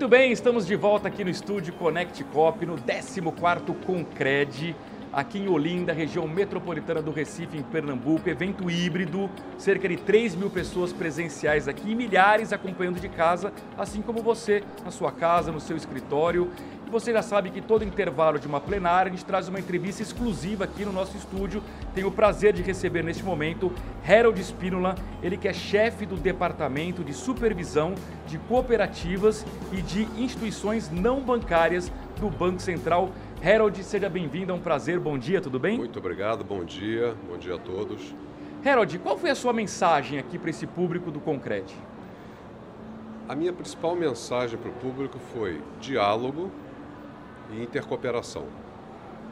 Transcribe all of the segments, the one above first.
Muito bem, estamos de volta aqui no estúdio Connect Cop, no 14º Concred, aqui em Olinda, região metropolitana do Recife, em Pernambuco. Evento híbrido, cerca de 3 mil pessoas presenciais aqui e milhares acompanhando de casa, assim como você, na sua casa, no seu escritório. Você já sabe que todo intervalo de uma plenária a gente traz uma entrevista exclusiva aqui no nosso estúdio. Tenho o prazer de receber neste momento Harold Spínola, ele que é chefe do Departamento de Supervisão de Cooperativas e de Instituições Não Bancárias do Banco Central. Harold, seja bem-vindo, é um prazer, bom dia, tudo bem? Muito obrigado, bom dia, bom dia a todos. Harold, qual foi a sua mensagem aqui para esse público do Concred? A minha principal mensagem para o público foi diálogo e intercooperação,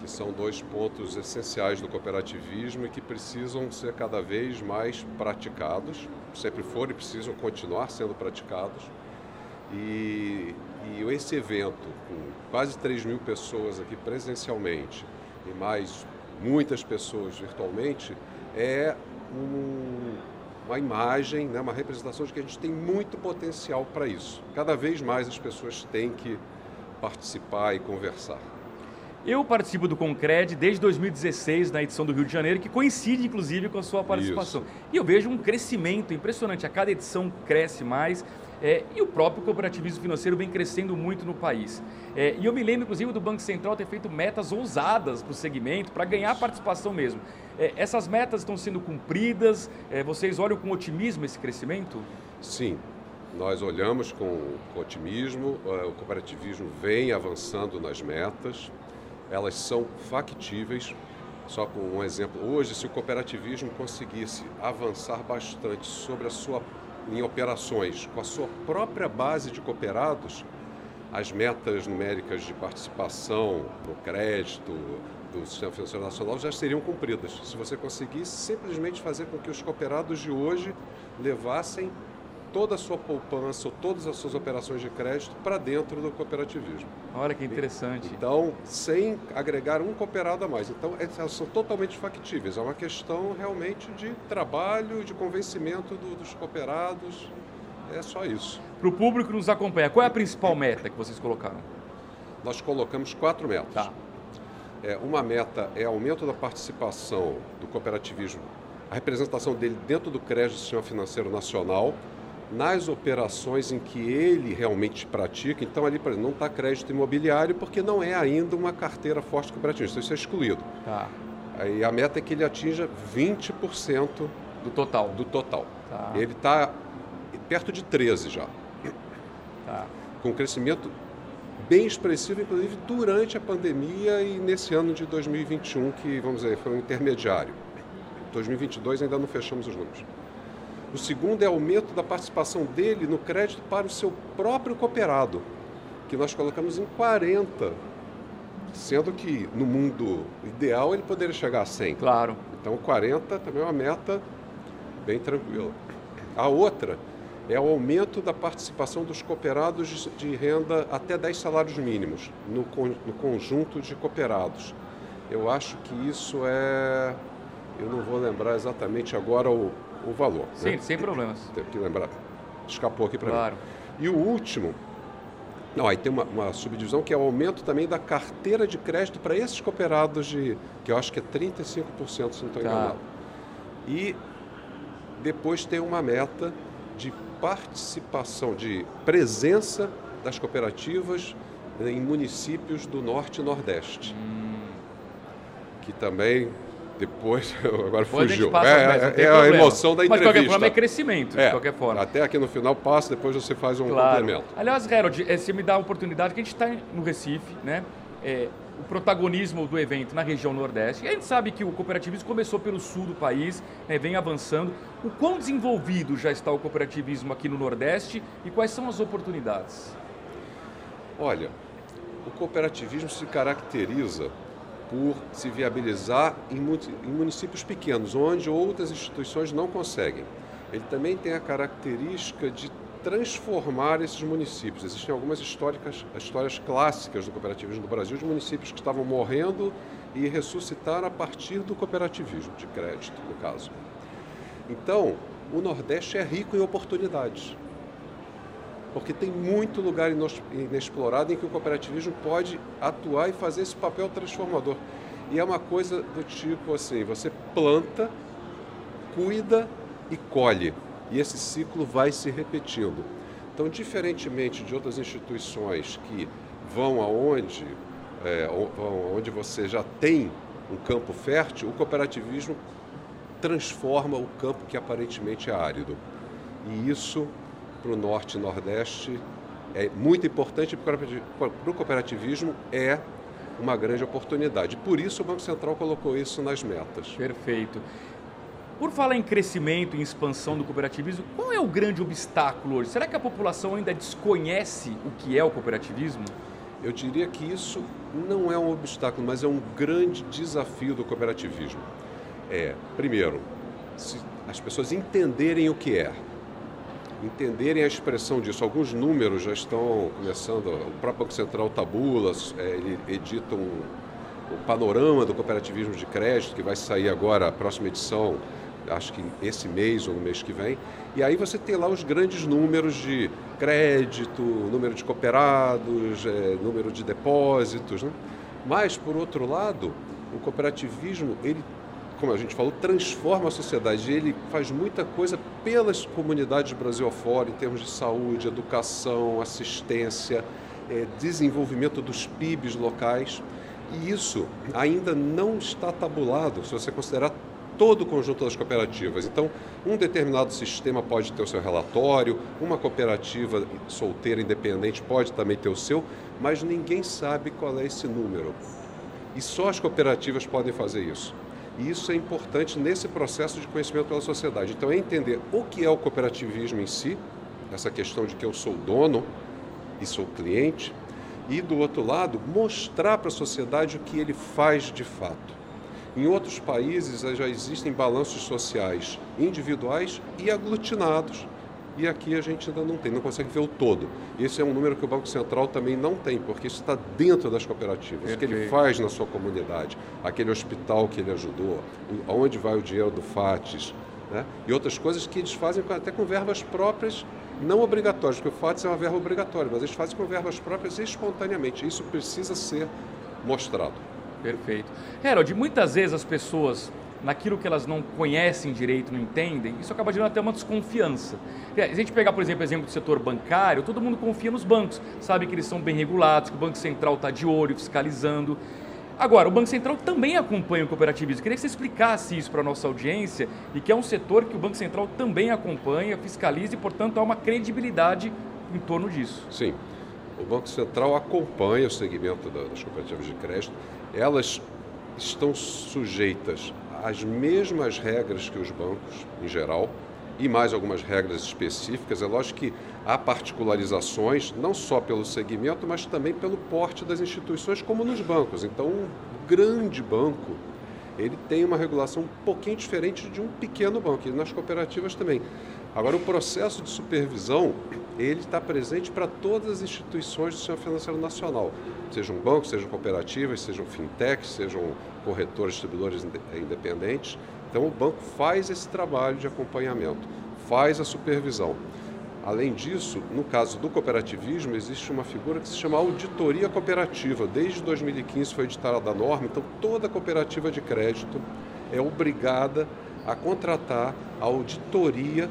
que são dois pontos essenciais do cooperativismo e que precisam ser cada vez mais praticados, sempre foram e precisam continuar sendo praticados. E, e esse evento, com quase 3 mil pessoas aqui presencialmente e mais muitas pessoas virtualmente, é um, uma imagem, né, uma representação de que a gente tem muito potencial para isso. Cada vez mais as pessoas têm que participar e conversar. Eu participo do Concred desde 2016, na edição do Rio de Janeiro, que coincide inclusive com a sua participação. Isso. E eu vejo um crescimento impressionante. A cada edição cresce mais. É, e o próprio cooperativismo financeiro vem crescendo muito no país. É, e eu me lembro, inclusive, do Banco Central ter feito metas ousadas para o segmento, para ganhar participação mesmo. É, essas metas estão sendo cumpridas? É, vocês olham com otimismo esse crescimento? Sim, nós olhamos com, com otimismo, eh, o cooperativismo vem avançando nas metas, elas são factíveis. Só com um exemplo, hoje, se o cooperativismo conseguisse avançar bastante sobre a sua em operações com a sua própria base de cooperados, as metas numéricas de participação no crédito do Sistema Financeiro Nacional já seriam cumpridas. Se você conseguisse simplesmente fazer com que os cooperados de hoje levassem toda a sua poupança ou todas as suas operações de crédito para dentro do cooperativismo. Olha que interessante. Então, sem agregar um cooperado a mais. Então, elas são totalmente factíveis. É uma questão realmente de trabalho, de convencimento do, dos cooperados. É só isso. Para o público que nos acompanha, qual é a principal meta que vocês colocaram? Nós colocamos quatro metas. Tá. É, uma meta é aumento da participação do cooperativismo, a representação dele dentro do crédito do sistema financeiro nacional, nas operações em que ele realmente pratica. Então, ali, por exemplo, não está crédito imobiliário porque não é ainda uma carteira forte cooperativista. Então, isso é excluído. Tá. Aí a meta é que ele atinja 20% Do total. do total. Tá. Ele está perto de 13 já, Tá. com um crescimento bem expressivo, inclusive durante a pandemia e nesse ano de 2021, que, vamos dizer, foi um intermediário. 2022 ainda não fechamos os números. O segundo é aumento da participação dele no crédito para o seu próprio cooperado, que nós colocamos em 40, sendo que no mundo ideal ele poderia chegar a 100. Claro. Então 40 também é uma meta bem tranquila. A outra é o aumento da participação dos cooperados de- renda até 10 salários mínimos no, no conjunto de cooperados. Eu acho que isso é. Eu não vou lembrar exatamente agora o, o valor. Sim, né? sem problemas. Tenho que lembrar. Escapou aqui para Claro. mim. E o último. Não, aí tem uma, uma subdivisão que é o aumento também da carteira de crédito para esses cooperados de. que eu acho que é 35%, se não estou Tá. enganado. E depois tem uma meta de participação, de presença das cooperativas em municípios do Norte e Nordeste. Que também, depois, agora Depois a fugiu. passa É, é- é a emoção da Mas de entrevista. qualquer forma é crescimento, de É, qualquer forma. Até aqui no final passa, depois você faz um Claro. complemento. Aliás, Harold, eh, você me dá a oportunidade, que a gente está no Recife, né? É, o protagonismo do evento na região Nordeste. E a gente sabe que o cooperativismo começou pelo sul do país, né, vem avançando. O quão desenvolvido já está o cooperativismo aqui no Nordeste e quais são as oportunidades? Olha, o cooperativismo se caracteriza por se viabilizar em mu- em municípios pequenos, onde outras instituições não conseguem. Ele também tem a característica de transformar esses municípios. Existem algumas históricas, histórias clássicas do cooperativismo no Brasil de municípios que estavam morrendo e ressuscitaram a partir do cooperativismo, de crédito, no caso. Então, o Nordeste é rico em oportunidades. Porque tem muito lugar inexplorado em que o cooperativismo pode atuar e fazer esse papel transformador. E é uma coisa do tipo assim: você planta, cuida e colhe. E esse ciclo vai se repetindo. Então, diferentemente de outras instituições que vão aonde, é, você já tem um campo fértil, o cooperativismo transforma o campo que aparentemente é árido. E isso, para o Norte e Nordeste, é muito importante para o cooperativismo, é uma grande oportunidade. Por isso o Banco Central colocou isso nas metas. Perfeito. Por falar em crescimento e expansão do cooperativismo, qual é o grande obstáculo hoje? Será que a população ainda desconhece o que é o cooperativismo? Eu diria que isso não é um obstáculo, mas é um grande desafio do cooperativismo. É, primeiro, as pessoas entenderem o que é, entenderem a expressão disso. Alguns números já estão começando, o próprio Banco Central tabula, é, ele edita um, o panorama do cooperativismo de crédito, que vai sair agora, a próxima edição, acho que esse mês ou no mês que vem. E aí você tem lá os grandes números de crédito, número de cooperados, é, número de depósitos. Né? Mas, por outro lado, o cooperativismo, ele, como a gente falou, transforma a sociedade. Ele faz muita coisa pelas comunidades Brasil afora, em termos de saúde, educação, assistência, é, desenvolvimento dos PIBs locais. E isso ainda não está tabulado, se você considerar todo o conjunto das cooperativas. Então, um determinado sistema pode ter o seu relatório, uma cooperativa solteira independente pode também ter o seu, mas ninguém sabe qual é esse número. E só as cooperativas podem fazer isso. E isso é importante nesse processo de conhecimento pela sociedade. Então, é entender o que é o cooperativismo em si, essa questão de que eu sou dono e sou cliente, e do outro lado, mostrar para a sociedade o que ele faz de fato. Em outros países já existem balanços sociais individuais e aglutinados. E aqui a gente ainda não tem, não consegue ver o todo. Esse é um número que o Banco Central também não tem, porque isso está dentro das cooperativas. O que ele faz na sua comunidade, aquele hospital que ele ajudou, aonde vai o dinheiro do FATES, né? e outras coisas que eles fazem até com verbas próprias não obrigatórias, porque o FATES é uma verba obrigatória, mas eles fazem com verbas próprias espontaneamente. Isso precisa ser mostrado. Perfeito. Harold, muitas vezes as pessoas, naquilo que elas não conhecem direito, não entendem, isso acaba gerando até uma desconfiança. Se a gente pegar, por exemplo, o exemplo do setor bancário, todo mundo confia nos bancos, sabe que eles são bem regulados, que o Banco Central está de olho, fiscalizando. Agora, o Banco Central também acompanha o cooperativismo. Queria que você explicasse isso para a nossa audiência e que é um setor que o Banco Central também acompanha, fiscaliza e, portanto, há uma credibilidade em torno disso. Sim. O Banco Central acompanha o segmento das cooperativas de crédito elas estão sujeitas às mesmas regras que os bancos, em geral, e mais algumas regras específicas. É lógico que há particularizações, não só pelo segmento, mas também pelo porte das instituições, como nos bancos. Então, um grande banco, ele tem uma regulação um pouquinho diferente de um pequeno banco, e nas cooperativas também. Agora, o processo de supervisão, ele está presente para todas as instituições do sistema financeiro nacional, sejam bancos, sejam cooperativas, sejam fintechs, sejam corretores, distribuidores independentes. Então, o banco faz esse trabalho de acompanhamento, faz a supervisão. Além disso, no caso do cooperativismo, existe uma figura que se chama auditoria cooperativa. Desde 2015 foi editada a norma, então toda cooperativa de crédito é obrigada a contratar a auditoria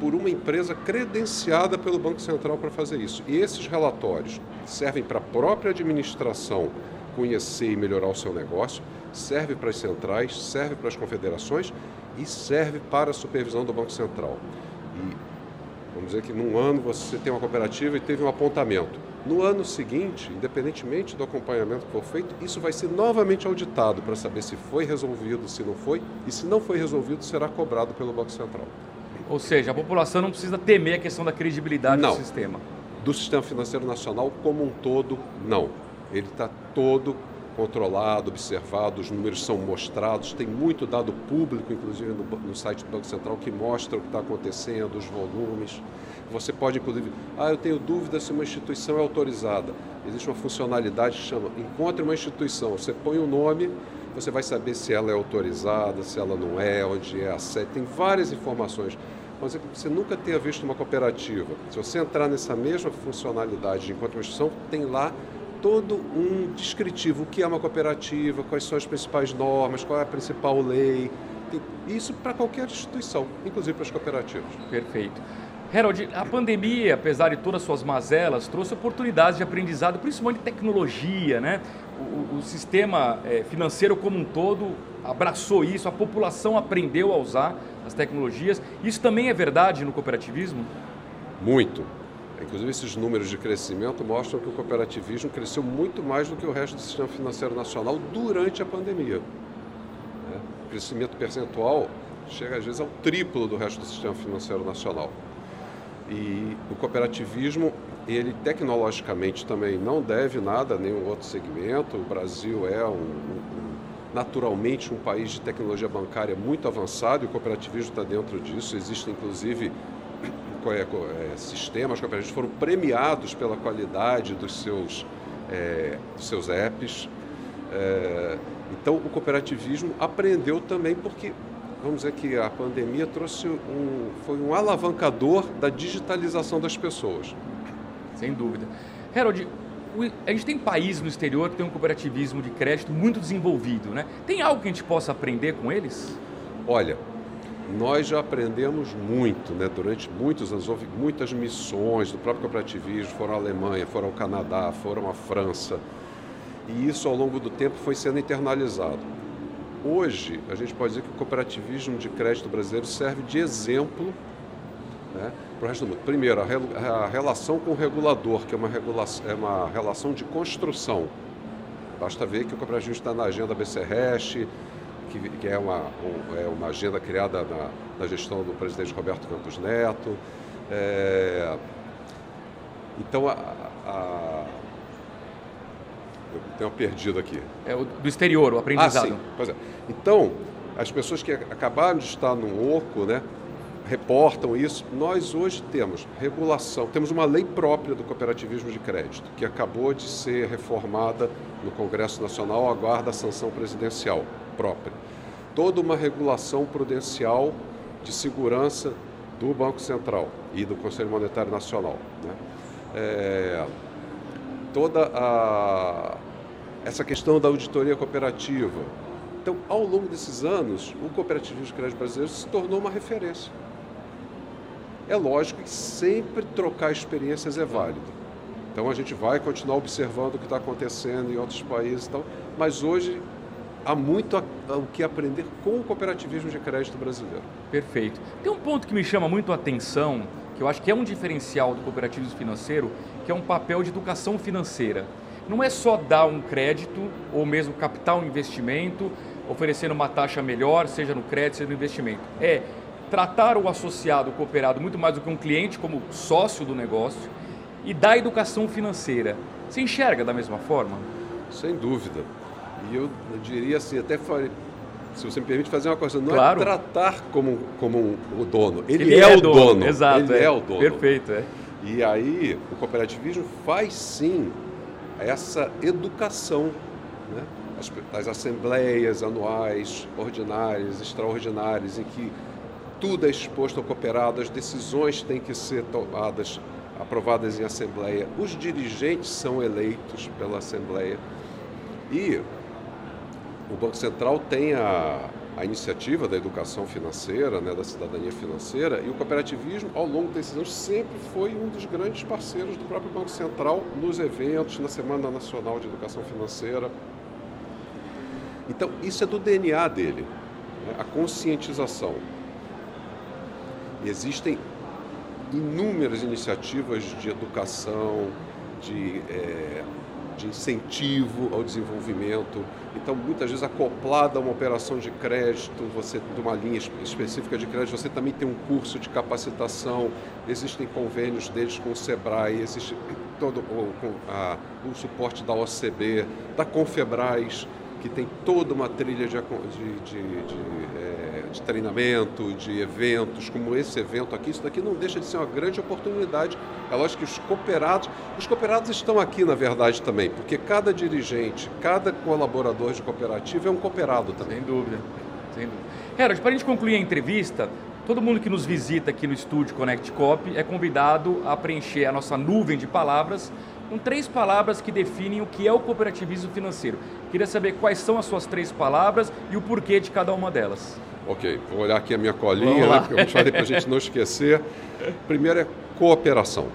por uma empresa credenciada pelo Banco Central para fazer isso. E esses relatórios servem para a própria administração conhecer e melhorar o seu negócio, serve para as centrais, serve para as confederações e serve para a supervisão do Banco Central. E vamos dizer que num ano você tem uma cooperativa e teve um apontamento. No ano seguinte, independentemente do acompanhamento que for feito, isso vai ser novamente auditado para saber se foi resolvido, se não foi, e se não foi resolvido, será cobrado pelo Banco Central. Ou seja, a população não precisa temer a questão da credibilidade não. do sistema. Do sistema financeiro nacional como um todo, não. Ele está todo controlado, observado, os números são mostrados, tem muito dado público, inclusive no, no site do Banco Central, que mostra o que está acontecendo, os volumes. Você pode, inclusive, ah, eu tenho dúvida se uma instituição é autorizada. Existe uma funcionalidade que chama Encontre uma instituição. Você põe o um nome, você vai saber se ela é autorizada, se ela não é, onde é a sede. Tem várias informações Mas você nunca tenha visto uma cooperativa. Se você entrar nessa mesma funcionalidade enquanto uma instituição, tem lá todo um descritivo. O que é uma cooperativa, quais são as principais normas, qual é a principal lei. Isso para qualquer instituição, inclusive para as cooperativas. Perfeito. Harold, a pandemia, apesar de todas as suas mazelas, trouxe oportunidades de aprendizado, principalmente tecnologia, né? O, o sistema é, financeiro como um todo abraçou isso, a população aprendeu a usar as tecnologias. Isso também é verdade no cooperativismo? Muito. Inclusive, esses números de crescimento mostram que o cooperativismo cresceu muito mais do que o resto do sistema financeiro nacional durante a pandemia. É, o crescimento percentual chega às vezes ao triplo do resto do sistema financeiro nacional. E o cooperativismo, ele tecnologicamente também não deve nada a nenhum outro segmento. O Brasil é um, um, naturalmente um país de tecnologia bancária muito avançado e o cooperativismo está dentro disso. Existem, inclusive, é, é, sistemas cooperativos foram premiados pela qualidade dos seus, é, dos seus apps. É, então, o cooperativismo aprendeu também porque vamos dizer que a pandemia trouxe um, foi um alavancador da digitalização das pessoas. Sem dúvida. Harold, a gente tem países no exterior que tem um cooperativismo de crédito muito desenvolvido, né? Tem algo que a gente possa aprender com eles? Olha, nós já aprendemos muito, né? Durante muitos anos houve muitas missões do próprio cooperativismo, foram à Alemanha, foram ao Canadá, foram à França. E isso ao longo do tempo foi sendo internalizado. Hoje, a gente pode dizer que o cooperativismo de crédito brasileiro serve de exemplo né, para o resto do mundo. Primeiro, a, a, relação com o regulador, que é uma, regulação, é uma relação de construção. Basta ver que o cooperativismo está na agenda BCREST, que, que é, uma, um, é uma agenda criada na, na, gestão do presidente Roberto Campos Neto. É, então, a, a eu tenho perdido aqui. É o do exterior, o aprendizado. Ah, sim. Pois é. Então, as pessoas que acabaram de estar no OCO, né, reportam isso. Nós hoje temos regulação, temos uma lei própria do cooperativismo de crédito, que acabou de ser reformada no Congresso Nacional, aguarda a sanção presidencial própria. Toda uma regulação prudencial de segurança do Banco Central e do Conselho Monetário Nacional. Né? É, toda a, essa questão da auditoria cooperativa. Então, ao longo desses anos, o cooperativismo de crédito brasileiro se tornou uma referência. É lógico que sempre trocar experiências é válido. Então a gente vai continuar observando o que está acontecendo em outros países, então, mas hoje há muito o que aprender com o cooperativismo de crédito brasileiro. Perfeito. Tem um ponto que me chama muito a atenção, que eu acho que é um diferencial do cooperativismo financeiro, que é um papel de educação financeira. Não é só dar um crédito ou mesmo captar um investimento, oferecendo uma taxa melhor, seja no crédito, seja no investimento. É tratar o associado, o cooperado, muito mais do que um cliente, como sócio do negócio, e dar educação financeira. Você enxerga da mesma forma? Sem dúvida. E eu, diria assim, até se você me permite fazer uma coisa, não é claro. é tratar como, como um, o dono. Ele, Ele é, é, o dono. dono. Exato. Ele é. é. o dono. Perfeito, é. E aí o cooperativismo faz sim essa educação, né? as, as assembleias anuais, ordinárias, extraordinárias, em que tudo é exposto ao cooperado, as decisões têm que ser tomadas, aprovadas em assembleia, os dirigentes são eleitos pela assembleia e o Banco Central tem a, a iniciativa da educação financeira, né, da cidadania financeira, e o cooperativismo, ao longo desses anos, sempre foi um dos grandes parceiros do próprio Banco Central nos eventos, na Semana Nacional de Educação Financeira. Então, isso é do DNA dele, né, a conscientização. Existem inúmeras iniciativas de educação, de é, de incentivo ao desenvolvimento. Então, muitas vezes acoplada a uma operação de crédito, você de uma linha específica de crédito, você também tem um curso de capacitação, existem convênios deles com o Sebrae, existe todo o, a, o suporte da OCB, da Confebras, que tem toda uma trilha de, de, de, é, de treinamento, de eventos, como esse evento aqui, isso daqui não deixa de ser uma grande oportunidade. É lógico que os cooperados, os cooperados estão aqui na verdade também, porque cada dirigente, cada colaborador de cooperativa é um cooperado também. Sem dúvida, sem dúvida. Herod, para a gente concluir a entrevista, Todo mundo que nos visita aqui no estúdio Connect Cop é convidado a preencher a nossa nuvem de palavras com três palavras que definem o que é o cooperativismo financeiro. Queria saber quais são as suas três palavras e o porquê de cada uma delas. Ok, vou olhar aqui a minha colinha, né, porque eu falei para a gente não esquecer. Primeiro é cooperação,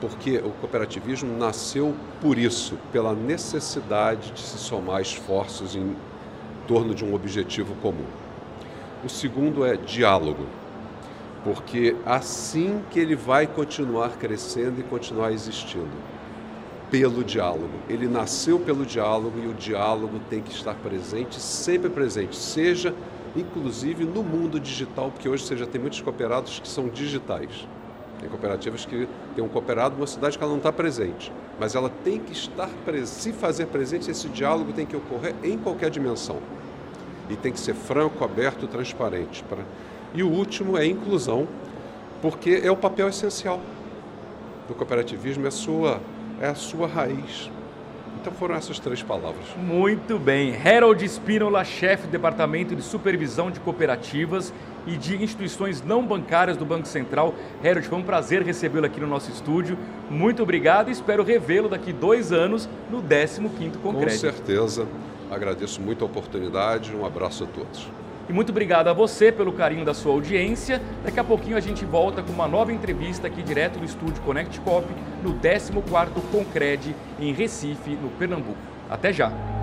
porque o cooperativismo nasceu por isso, pela necessidade de se somar esforços em torno de um objetivo comum. O segundo é diálogo, porque assim que ele vai continuar crescendo e continuar existindo pelo diálogo. Ele nasceu pelo diálogo e o diálogo tem que estar presente, sempre presente, seja inclusive no mundo digital, porque hoje você já tem muitos cooperados que são digitais. Tem cooperativas que tem um cooperado numa cidade que ela não está presente, mas ela tem que estar se fazer presente, esse diálogo tem que ocorrer em qualquer dimensão. E tem que ser franco, aberto, transparente. E o último é inclusão, porque é o papel essencial do cooperativismo, é a sua, é a sua raiz. Então foram essas três palavras. Muito bem. Harold Spinola, chefe do Departamento de Supervisão de Cooperativas e de Instituições Não Bancárias do Banco Central. Harold, foi um prazer recebê-lo aqui no nosso estúdio. Muito obrigado e espero revê-lo daqui dois anos no 15º Concreto. Com certeza. Agradeço muito a oportunidade. Um abraço a todos. E muito obrigado a você pelo carinho da sua audiência. Daqui a pouquinho a gente volta com uma nova entrevista aqui direto do estúdio Connect Cop, no 14º Concred, em Recife, no Pernambuco. Até já!